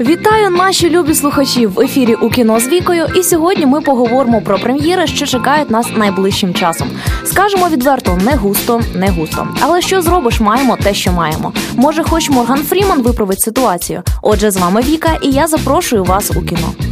Вітаю наші любі слухачі в ефірі у кіно з вікою. І сьогодні ми поговоримо про прем'єри, що чекають нас найближчим часом. Скажемо відверто, не густо, не густо. Але що зробиш, маємо те, що маємо. Може, хоч Морган Фріман виправить ситуацію. Отже, з вами Віка, і я запрошую вас у кіно.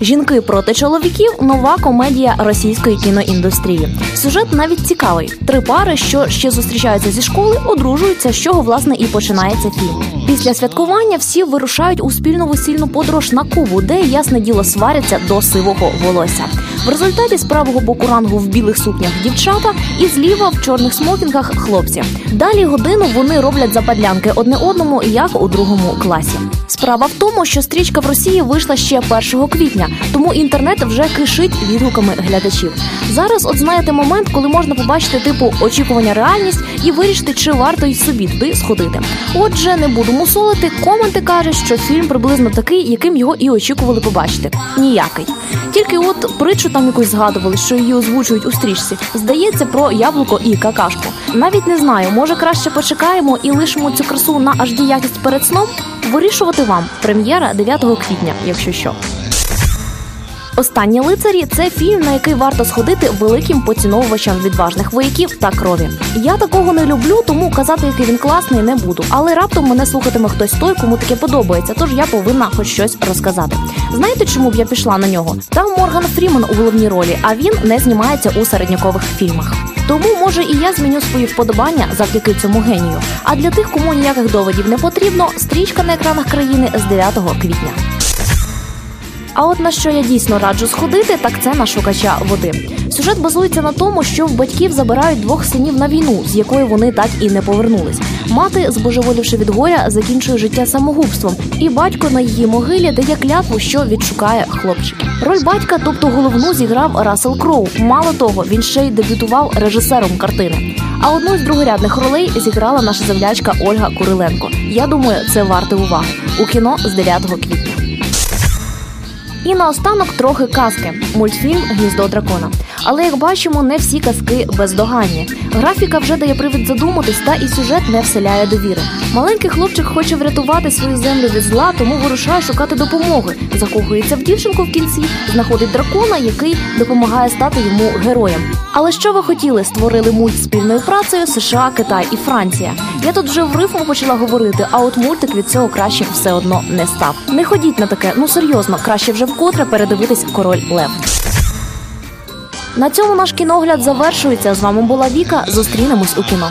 Жінки проти чоловіків нова комедія російської кіноіндустрії. Сюжет навіть цікавий: три пари, що ще зустрічаються зі школи, одружуються, з чого власне і починається фільм. Після святкування всі вирушають у спільну весільну подорож на Кубу, де ясне діло сваряться до сивого волосся. В результаті з правого боку рангу в білих сукнях дівчата і зліва в чорних смокінгах хлопці. Далі годину вони роблять западлянки одне одному, як у другому класі. Справа в тому, що стрічка в Росії вийшла ще 1 квітня, тому інтернет вже кишить відгуками глядачів. Зараз, от знаєте, момент, коли можна побачити типу очікування реальність і вирішити, чи варто й собі туди сходити. Отже, не буду мусолити. Коменти кажуть, що фільм приблизно такий, яким його і очікували побачити. Ніякий. Тільки от притчу там якусь згадували, що її озвучують у стрічці. Здається, про яблуко і какашку. Навіть не знаю, може краще почекаємо і лишимо цю красу на HD якість перед сном. Вирішувати вам прем'єра 9 квітня, якщо що. Останні лицарі це фільм, на який варто сходити великим поціновувачам відважних вояків та крові. Я такого не люблю, тому казати, який він класний, не буду. Але раптом мене слухатиме хтось той, кому таке подобається. Тож я повинна хоч щось розказати. Знаєте, чому б я пішла на нього? Там Морган Фріман у головній ролі, а він не знімається у середнякових фільмах. Тому може і я зміню свої вподобання завдяки цьому генію. А для тих, кому ніяких доводів не потрібно, стрічка на екранах країни з 9 квітня. А от на що я дійсно раджу сходити, так це на шукача води. Сюжет базується на тому, що в батьків забирають двох синів на війну, з якої вони так і не повернулись. Мати, збожеволівши від горя, закінчує життя самогубством, і батько на її могилі дає клятву, що відшукає хлопчиків. Роль батька, тобто головну, зіграв Рассел Кроу. Мало того, він ще й дебютував режисером картини. А одну з другорядних ролей зіграла наша землячка Ольга Куриленко. Я думаю, це варте уваги у кіно з 9 квітня. І наостанок трохи казки. Мультфільм Гніздо дракона. Але як бачимо, не всі казки бездоганні. Графіка вже дає привід задуматись, та і сюжет не вселяє довіри. Маленький хлопчик хоче врятувати свою землю від зла, тому вирушає шукати допомоги. Закохується в дівчинку в кінці, знаходить дракона, який допомагає стати йому героєм. Але що ви хотіли? Створили мульт спільною працею США, Китай і Франція. Я тут вже в рифму почала говорити, а от мультик від цього краще все одно не став. Не ходіть на таке, ну серйозно, краще вже вкотре передивитись король Лев. На цьому наш кіногляд завершується. З вами була Віка. Зустрінемось у кіно.